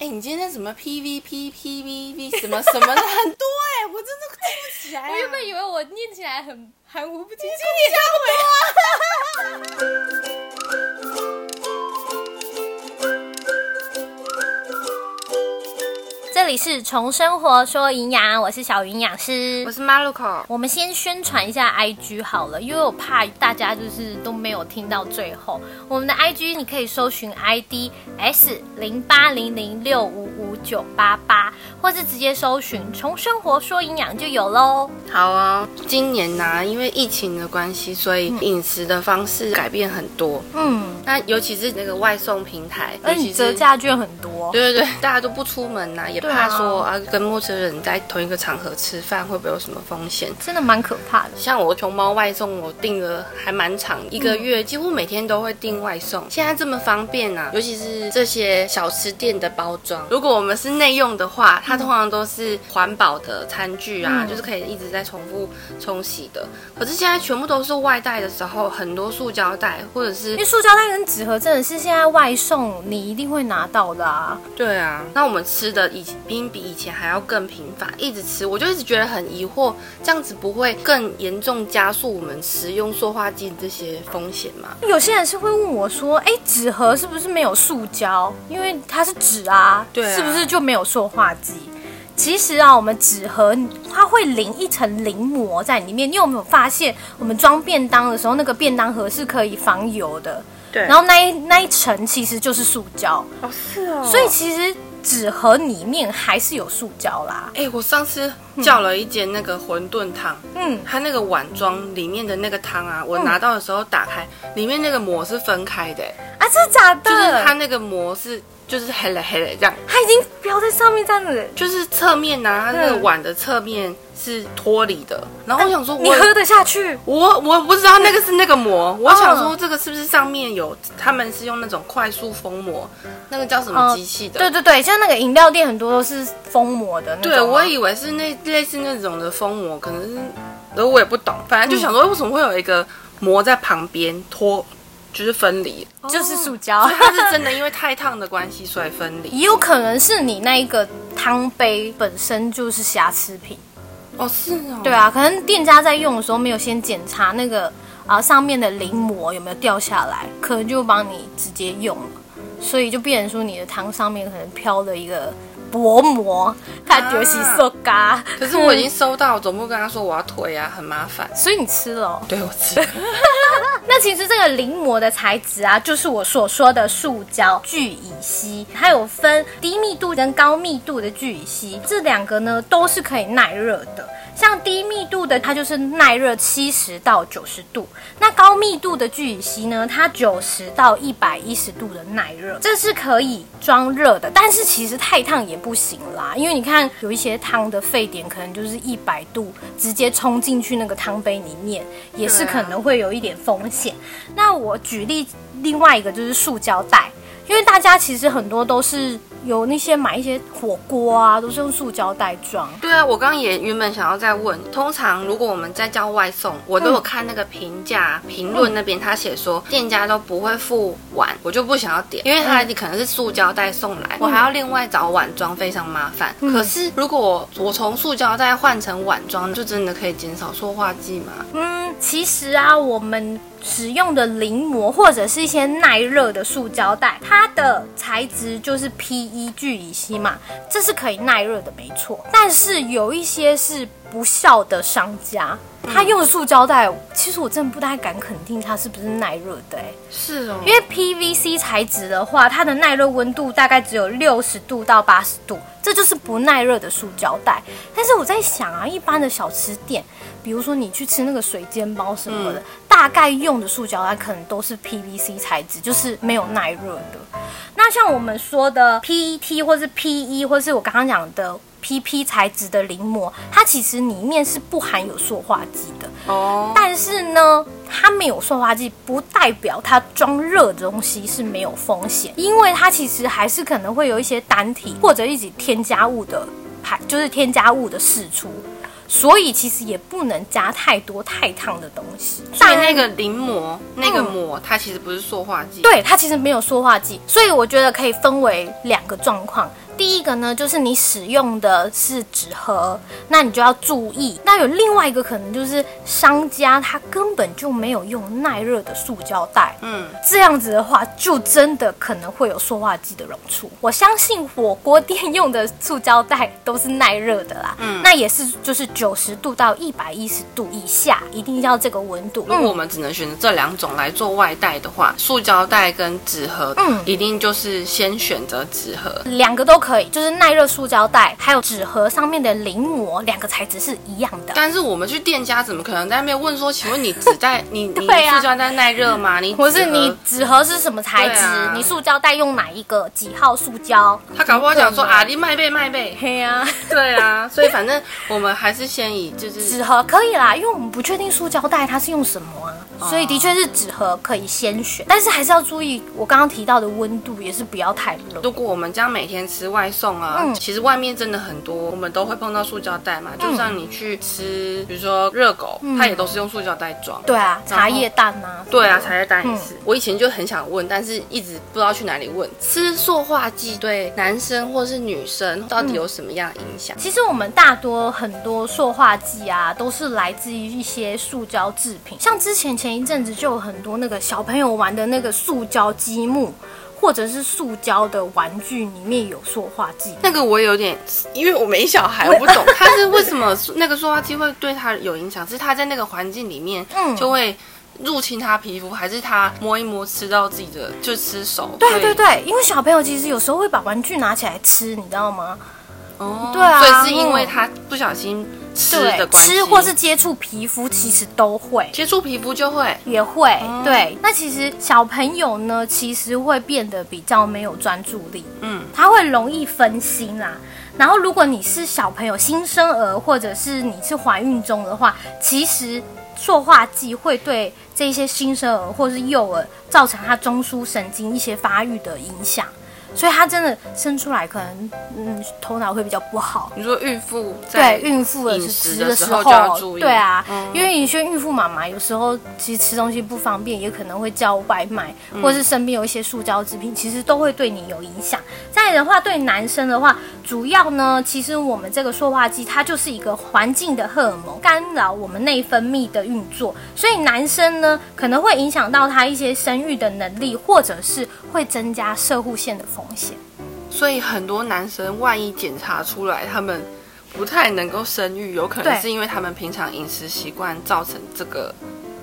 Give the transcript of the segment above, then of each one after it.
哎、你今天什么 PVP、PVV 什么什么的很多哎、我真的记不起来、啊。我原本以为我念起来很含糊不清楚。这里是从生活说营养，我是小营养师我。是马路口，我们先宣传一下 IG 好了，因为我怕大家就是都没有听到最后。我们的 IG 你可以搜寻 ID S 零八零零六五五九八八，或是直接搜寻“从生活说营养”就有喽。好啊、今年呢、因为疫情的关系，所以饮食的方式改变很多。嗯，那尤其是那个外送平台，而且折价券很多。对对对，大家都不出门呐、也怕说啊跟陌生人在同一个场合吃饭会不会有什么风险。真的蛮可怕的。像我熊猫外送，我订了还蛮长，一个月几乎每天都会订外送。现在这么方便啊，尤其是这些小吃店的包装，如果我们是内用的话，它通常都是环保的餐具啊，嗯就是可以一直在重复冲洗的。可是现在全部都是外带的时候，很多塑胶袋或者是因为塑胶袋跟纸盒真的是现在外送你一定会拿到的啊。对啊，那我们吃的以比比以前还要更频繁，一直吃，我就一直觉得很疑惑，这样子不会更严重加速我们食用塑化剂这些风险吗？有些人是会问我说：“哎，纸盒是不是没有塑胶？因为它是纸啊，对啊是不是就没有塑化剂？”其实啊，我们纸盒它会淋一层淋膜在里面。你有没有发现，我们装便当的时候，那个便当盒是可以防油的，对然后那一那一层其实就是塑胶，哦是哦所以其实纸盒里面还是有塑胶啦。哎、我上次叫了一间那个馄饨汤，嗯，它那个碗装里面的那个汤啊，我拿到的时候打开，里面那个膜是分开的、啊，这是假的？就是它那个膜是就是黑了黑了这样，它已经标在上面这样子。就是侧面呐、它那个嗯碗的侧面是脱离的，然后我想说我，你喝得下去？我我不知道那个是那个膜，我想哦说这个是不是上面有他们是用那种快速封膜，那个叫什么机器的？对对对，像那个饮料店很多都是封膜的那种啊。对，我以为是那类似那种的封膜，可能是，然后我也不懂，反正就想说为什么会有一个膜在旁边脱，就是分离，就是塑胶，它是真的因为太烫的关系所以分离。也有可能是你那一个汤杯本身就是瑕疵品。哦，是哦，对啊，可能店家在用的时候没有先检查那个啊上面的淋膜有没有掉下来，可能就帮你直接用了，所以就变成说你的汤上面可能飘了一个薄膜，它就是塑胶。可是我已经收到，总部跟他说我要退啊，很麻烦。所以你吃了哦、对我吃，那其实这个临膜的材质啊，就是我所说的塑胶聚乙烯，它有分低密度跟高密度的聚乙烯，这两个呢都是可以耐热的。像低密度的，它就是耐热七十到九十度；那高密度的聚乙烯呢，它九十到一百一十度的耐热，这是可以装热的。但是其实太烫也不行啦，因为你看有一些汤的沸点可能就是一百度，直接冲进去那个汤杯里面，也是可能会有一点风险。那我举例另外一个就是塑胶袋，因为大家其实很多都是有那些买一些火锅啊，都是用塑胶袋装。对啊，我刚刚也原本想要再问，通常如果我们在叫外送，我都有看那个评价评论那边，他写说店家都不会付碗，我就不想要点，因为他可能是塑胶袋送来，我还要另外找碗装，非常麻烦。可是如果我从塑胶袋换成碗装，就真的可以减少塑化剂吗？嗯，其实啊，我们使用的淋膜或者是一些耐热的塑胶袋，它的材质就是 PE 聚乙烯嘛，这是可以耐热的，没错。但是有一些是不孝的商家，他用的塑胶袋，其实我真的不太敢肯定它是不是耐热的、欸，是哦，因为 PVC 材质的话，它的耐热温度大概只有六十度到八十度，这就是不耐热的塑胶袋。但是我在想啊，一般的小吃店，比如说你去吃那个水煎包什么的，大概用的塑胶袋可能都是 PVC 材质，就是没有耐热的。那像我们说的 PET 或是 PE，或是我刚刚讲的 PP 材质的淋膜，它其实里面是不含有塑化剂的。哦，但是呢，它没有塑化剂，不代表它装热的东西是没有风险，因为它其实还是可能会有一些单体或者一些添加物的排，就是添加物的释出。所以其实也不能加太多太烫的东西。所以那个淋膜那个膜，它其实不是塑化剂。对它其实没有塑化剂，所以我觉得可以分为两个状况。第一个呢，就是你使用的是纸盒，那你就要注意。那有另外一个可能就是商家他根本就没有用耐热的塑胶袋，嗯，这样子的话，就真的可能会有塑化剂的溶出。我相信火锅店用的塑胶袋都是耐热的啦，嗯，那也是就是九十度到一百一十度以下，一定要这个温度。如果我们只能选择这两种来做外带的话，塑胶袋跟纸盒，嗯一定就是先选择纸盒。两个都可以，就是耐热塑胶袋，还有纸盒上面的临膜，两个材质是一样的。但是我们去店家怎么可能在那边问说，请问你纸袋你 你对啊塑胶袋耐热吗？你或是你纸盒是什么材质？啊你塑胶袋用哪一个几号塑胶？他搞不好讲说啊，你卖背卖背，嘿呀、对啊，所以反正我们还是先以就是纸盒可以啦，因为我们不确定塑胶袋它是用什么啊，所以的确是纸盒可以先选，但是还是要注意我刚刚提到的温度，也是不要太热。如果我们这样每天吃外送啊，嗯其实外面真的很多，我们都会碰到塑胶袋嘛。就像你去吃，比如说热狗，它也都是用塑胶袋装。对啊，茶叶蛋啊，对啊，茶叶蛋也嗯是。我以前就很想问，但是一直不知道去哪里问。吃塑化剂对男生或是女生到底有什么样影响？其实我们大多很多塑化剂啊，都是来自于一些塑胶制品，像之前前一阵子就有很多那个小朋友玩的那个塑胶积木，或者是塑胶的玩具里面有塑化剂。那个我有点，因为我没小孩，我不懂 他是为什么那个塑化剂会对他有影响，是他在那个环境里面嗯就会入侵他皮肤，还是他摸一摸吃到自己的就吃手？对对对，因为小朋友其实有时候会把玩具拿起来吃，你知道吗？哦，对啊所以是因为他不小心吃的对，关系，吃或是接触皮肤，其实都会。接触皮肤就会。也会、对，那其实小朋友呢，其实会变得比较没有专注力，嗯，他会容易分心啦。然后，如果你是小朋友、新生儿，或者是你是怀孕中的话，其实塑化剂会对这些新生儿或是幼儿造成他中枢神经一些发育的影响，所以他真的生出来可能嗯头脑会比较不好。你说孕妇在对孕妇的饮是食的时吃的时候，就要注意对啊，嗯因为有些孕妇妈妈有时候其实吃东西不方便，也可能会叫外卖，嗯或是身边有一些塑胶制品，其实都会对你有影响。再来的话，对男生的话，主要呢，其实我们这个塑化剂它就是一个环境的荷尔蒙，干扰我们内分泌的运作，所以男生呢可能会影响到他一些生育的能力，或者是会增加射护腺的风险。所以很多男生万一检查出来他们不太能够生育，有可能对是因为他们平常饮食习惯造成这个。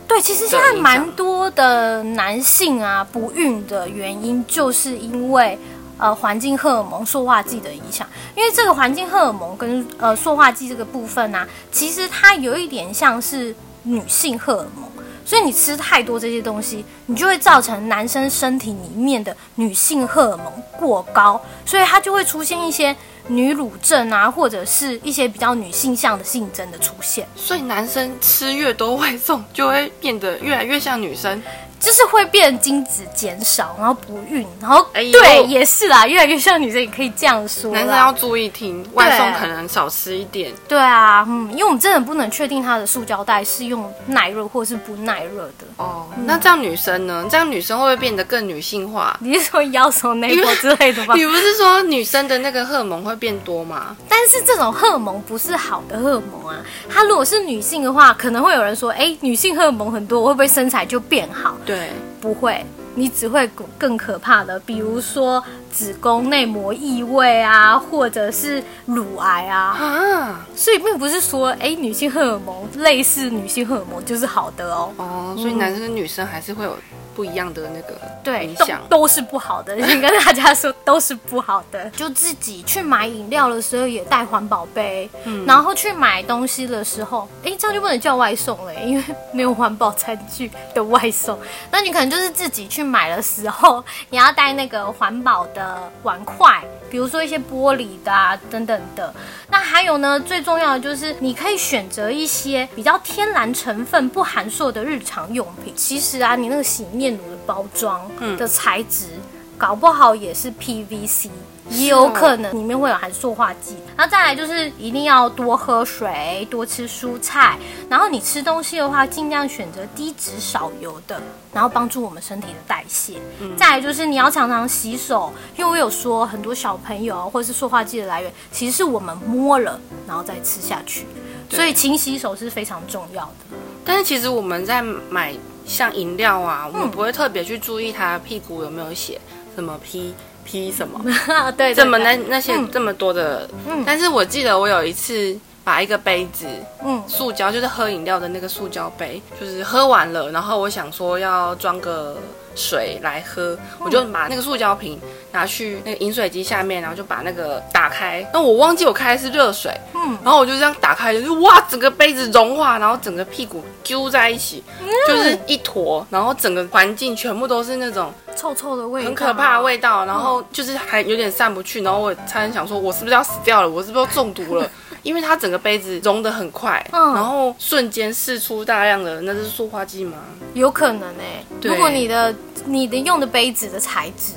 对，其实现在蛮多的男性啊不孕的原因，就是因为呃环境荷尔蒙塑化剂的影响。因为这个环境荷尔蒙跟呃塑化剂这个部分啊，其实它有一点像是女性荷尔蒙。所以你吃太多这些东西，你就会造成男生身体里面的女性荷尔蒙过高，所以它就会出现一些女乳症啊，或者是一些比较女性向的性征的出现。所以男生吃越多外送，就会变得越来越像女生。就是会变精子减少，然后不孕，然后、哎呦对，也是啦，越来越像女生，也可以这样说。男生要注意听，外送可能少吃一点。对啊，嗯，因为我们真的不能确定它的塑胶袋是用耐热或是不耐热的。哦，那这样女生呢？这样女生会不会变得更女性化？你是说腰手内膜之类的吧？你不是说女生的那个荷尔蒙会变多吗？但是这种荷尔蒙不是好的荷尔蒙啊。它如果是女性的话，可能会有人说，哎，女性荷尔蒙很多，会不会身材就变好？对，不会，你只会更可怕的，比如说子宫内膜异位啊，或者是乳癌啊。啊，所以并不是说，哎，女性荷尔蒙类似女性荷尔蒙就是好的哦。哦，所以男生跟女生还是会有不一样的那个对，影响。都是不好的，先 跟大家说都是不好的。就自己去买饮料的时候也带环保杯，然后去买东西的时候，哎，这样就不能叫外送了，因为没有环保餐具的外送。那你可能就是自己去买的时候，你要带那个环保的碗筷。比如说一些玻璃的啊等等的，那还有呢，最重要的就是你可以选择一些比较天然成分不含塑的日常用品。其实啊，你那个洗面乳的包装的材质。搞不好也是 PVC。也有可能里面会有含塑化剂，然后再来就是一定要多喝水，多吃蔬菜，然后你吃东西的话，尽量选择低脂少油的，然后帮助我们身体的代谢。再来就是你要常常洗手，因为我有说很多小朋友或者是塑化剂的来源，其实是我们摸了然后再吃下去，所以勤洗手是非常重要的。但是其实我们在买像饮料啊，我们不会特别去注意它屁股有没有写什么 P。P 什么？对，这么那那些这么多的，嗯，但是我记得我有一次把一个杯子，嗯，塑胶就是喝饮料的那个塑胶杯，就是喝完了，然后我想说要装个。水来喝，我就把那个塑胶瓶拿去那个饮水机下面，然后就把那个打开。那我忘记我开的是热水，嗯，然后我就这样打开，就哇，整个杯子融化，然后整个屁股揪在一起，就是一坨，然后整个环境全部都是那种臭臭的味道，很可怕的味道，然后就是还有点散不去，然后我差点想说，我是不是要死掉了？我是不是要中毒了？因为它整个杯子融得很快，嗯，然后瞬间释出大量的，那是塑化剂吗？有可能诶，如果你的你的用的杯子的材质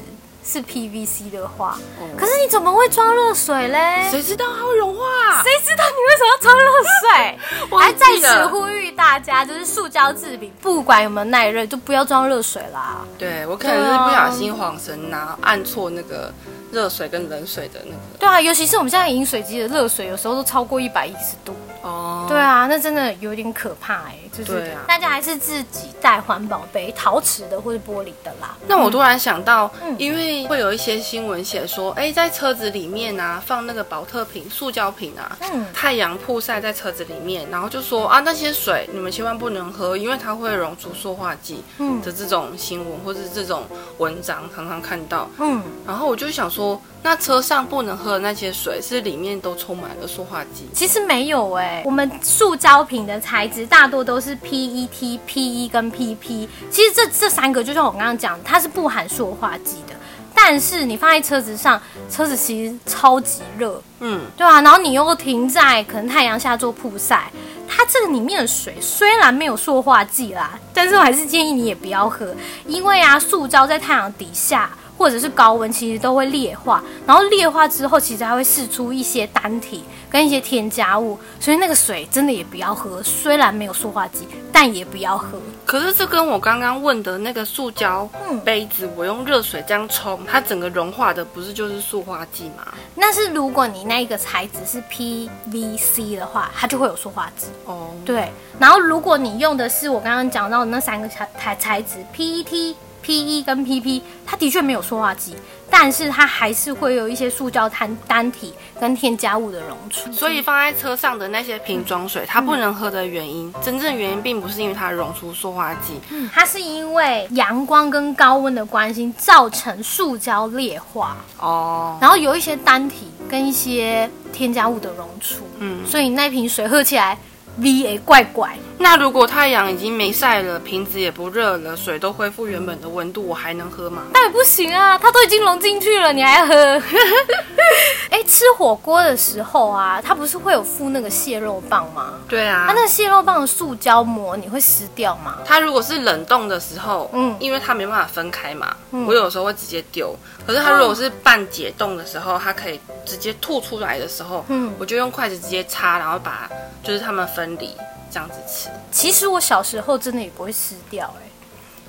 是 PVC 的话，可是你怎么会装热水嘞？谁知道它会融化？谁知道你为什么要装热水？我还在此呼吁大家，就是塑胶制品，不管有没有耐热，就不要装热水啦。对我可能是不小心晃神拿按错那个。热水跟冷水的那个，对啊，尤其是我们现在饮水机的热水，有时候都超过一百一十度。哦，对啊，那真的有点可怕哎，就是大家还是自己带环保杯，陶瓷的或者玻璃的啦。那我突然想到，因为会有一些新闻写说，哎，在车子里面啊放那个保特瓶、塑胶瓶啊，嗯，太阳曝晒在车子里面，然后就说啊那些水你们千万不能喝，因为它会溶出塑化剂。嗯，的这种新闻或者这种文章常常看到。嗯，然后我就想说。那车上不能喝的那些水，是里面都充满了塑化剂？其实没有哎，我们塑胶瓶的材质大多都是 PET、PE 跟 PP。其实这这三个，就像我刚刚讲，它是不含塑化剂的。但是你放在车子上，车子其实超级热，嗯，对啊。然后你又停在可能太阳下做曝晒，它这个里面的水虽然没有塑化剂啦，但是我还是建议你也不要喝，因为啊，塑胶在太阳底下。或者是高温，其实都会裂化，然后裂化之后，其实还会释出一些单体跟一些添加物，所以那个水真的也不要喝。虽然没有塑化剂，但也不要喝。可是这跟我刚刚问的那个塑胶杯子，我用热水这样冲，它整个融化的不是就是塑化剂吗？那是如果你那个材质是 PVC 的话，它就会有塑化剂。哦，对。然后如果你用的是我刚刚讲到的那三个材材材质 PET。P E 跟 P P，它的确没有塑化剂，但是它还是会有一些塑胶单单体跟添加物的溶出。所以放在车上的那些瓶装水，它不能喝的原因，真正原因并不是因为它溶出塑化剂，嗯它是因为阳光跟高温的关系造成塑胶裂化哦，然后有一些单体跟一些添加物的溶出，嗯，所以那瓶水喝起来。V A 怪怪，那如果太阳已经没晒了，瓶子也不热了，水都恢复原本的温度，我还能喝吗？那也不行啊，它都已经融进去了，你还喝？哎，吃火锅的时候啊，它不是会有附那个蟹肉棒吗？对啊，它那个蟹肉棒的塑胶膜你会撕掉吗？它如果是冷冻的时候，嗯，因为它没办法分开嘛，我有时候会直接丢。可是它如果是半解冻的时候，它可以直接吐出来的时候，嗯，我就用筷子直接插，然后把就是它们分。里这样子吃，其实我小时候真的也不会吃掉哎，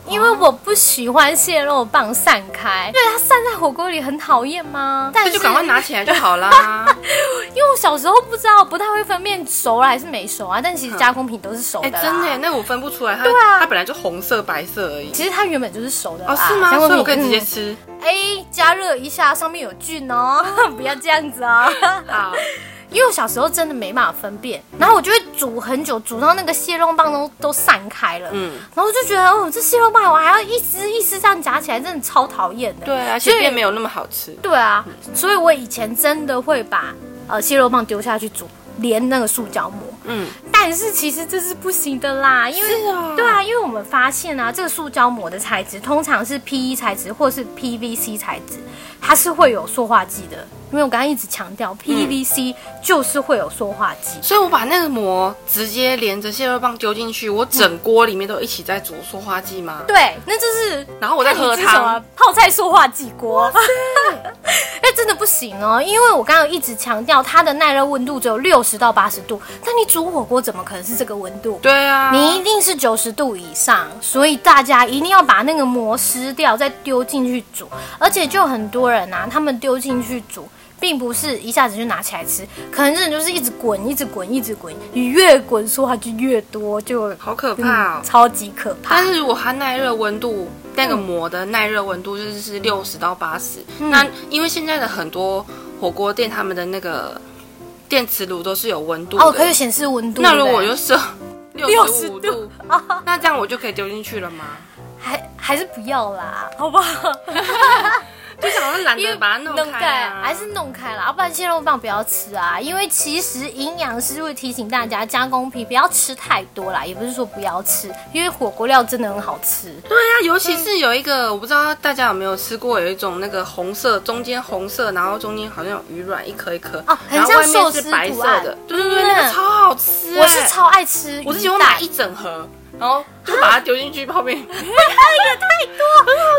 因为我不喜欢蟹肉棒散开，对它散在火锅里很讨厌吗？那就赶快拿起来就好啦。因为我小时候不知道，不太会分辨熟了还是没熟啊。但其实加工品都是熟的，真的，那我分不出来。对啊，它本来就红色白色而已。其实它原本就是熟的哦，是吗？所以我可以直接吃。哎，加热一下，上面有菌哦，不要这样子哦。好。因为我小时候真的没办法分辨，然后我就会煮很久，煮到那个蟹肉棒都都散开了，嗯，然后就觉得哦，这蟹肉棒我还要一丝一丝这样夹起来，真的超讨厌的。对啊，且也没有那么好吃。对啊，所以我以前真的会把呃蟹肉棒丢下去煮，连那个塑胶膜。嗯，但是其实这是不行的啦，因为对啊，因为我们发现啊，这个塑胶膜的材质通常是 PE 材质或是 PVC 材质，它是会有塑化剂的。因为我刚刚一直强调 PVC 就是会有塑化剂。所以我把那个膜直接连着蟹肉棒丢进去，我整锅里面都一起在煮塑化剂吗？对，那就是然后我在喝看你吃什么汤。泡菜塑化剂锅。那，真的不行哦，因为我刚刚一直强调它的耐热温度只有六十到八十度，但你煮火锅怎么可能是这个温度？对啊，你一定是九十度以上，所以大家一定要把那个膜撕掉，再丢进去煮。而且就很多人啊，他们丢进去煮，并不是一下子就拿起来吃，可能真的就是一直滚，一直滚，一直滚，你越滚说话就越多，就好可怕哦。超级可怕但。是如果它耐热温度，那个膜的耐热温度就是是六十到八十、那因为现在的很多火锅店，他们的那个电磁炉都是有温度的。哦，可以显示温度。那如果我就设 六十五60度，那这样我就可以丢进去了吗？还还是不要啦，好不好？就想说懒得把它弄开啊，还是弄开了，要不然蟹肉棒不要吃啊。因为其实营养师会提醒大家，加工品不要吃太多啦，也不是说不要吃，因为火锅料真的很好吃。对啊，尤其是有一个，我不知道大家有没有吃过，有一种那个红色，中间红色，然后中间好像有鱼卵一颗一颗，哦很然后外像寿司面是白色的，对对对，嗯那个超好吃欸。我是超爱吃，我是喜欢买一整盒，然后就把它丢进去泡面，太多，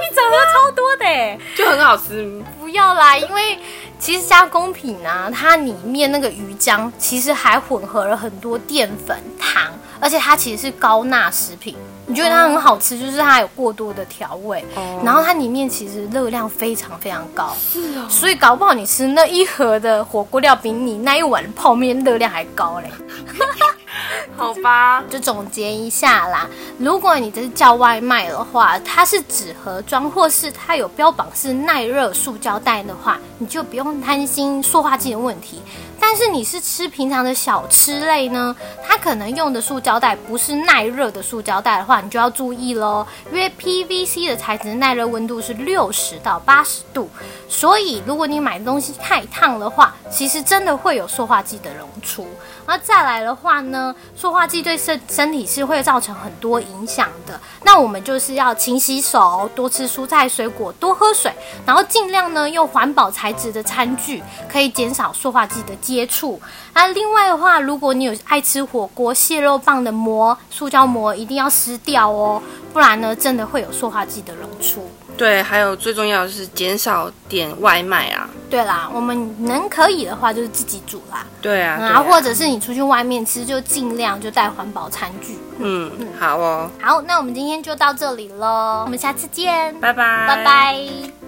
你整盒超多的哎。就很好吃。不要啦，因为其实加工品啊，它里面那个鱼浆其实还混合了很多淀粉、糖，而且它其实是高钠食品。你觉得它很好吃，就是它有过多的调味，哦然后它里面其实热量非常非常高，是哦，所以搞不好你吃那一盒的火锅料比你那一碗泡面热量还高嘞。好吧，就总结一下啦，如果你这是叫外卖的话，它是纸盒装，或是它有标榜是耐热塑胶袋的话，你就不用担心塑化剂的问题。但是你是吃平常的小吃类呢，它可能用的塑胶袋不是耐热的塑胶袋的话，你就要注意喽，因为 PVC 的材质耐热温度是六十到八十度，所以如果你买的东西太烫的话，其实真的会有塑化剂的溶出。那再来的话呢，塑化剂对身身体是会造成很多影响的。那我们就是要勤洗手，多吃蔬菜水果，多喝水，然后尽量呢用环保材质的餐具，可以减少塑化剂的接触。那另外的话，如果你有爱吃火锅蟹肉棒的膜，塑胶膜一定要撕掉哦，不然呢真的会有塑化剂的溶出。对，还有最重要的是减少点外卖啊。对啦，我们能可以的话就是自己煮啦，对啊，然后，啊或者是你出去外面吃，就尽量就带环保餐具。嗯，好哦，好，那我们今天就到这里喽，我们下次见，拜拜，拜拜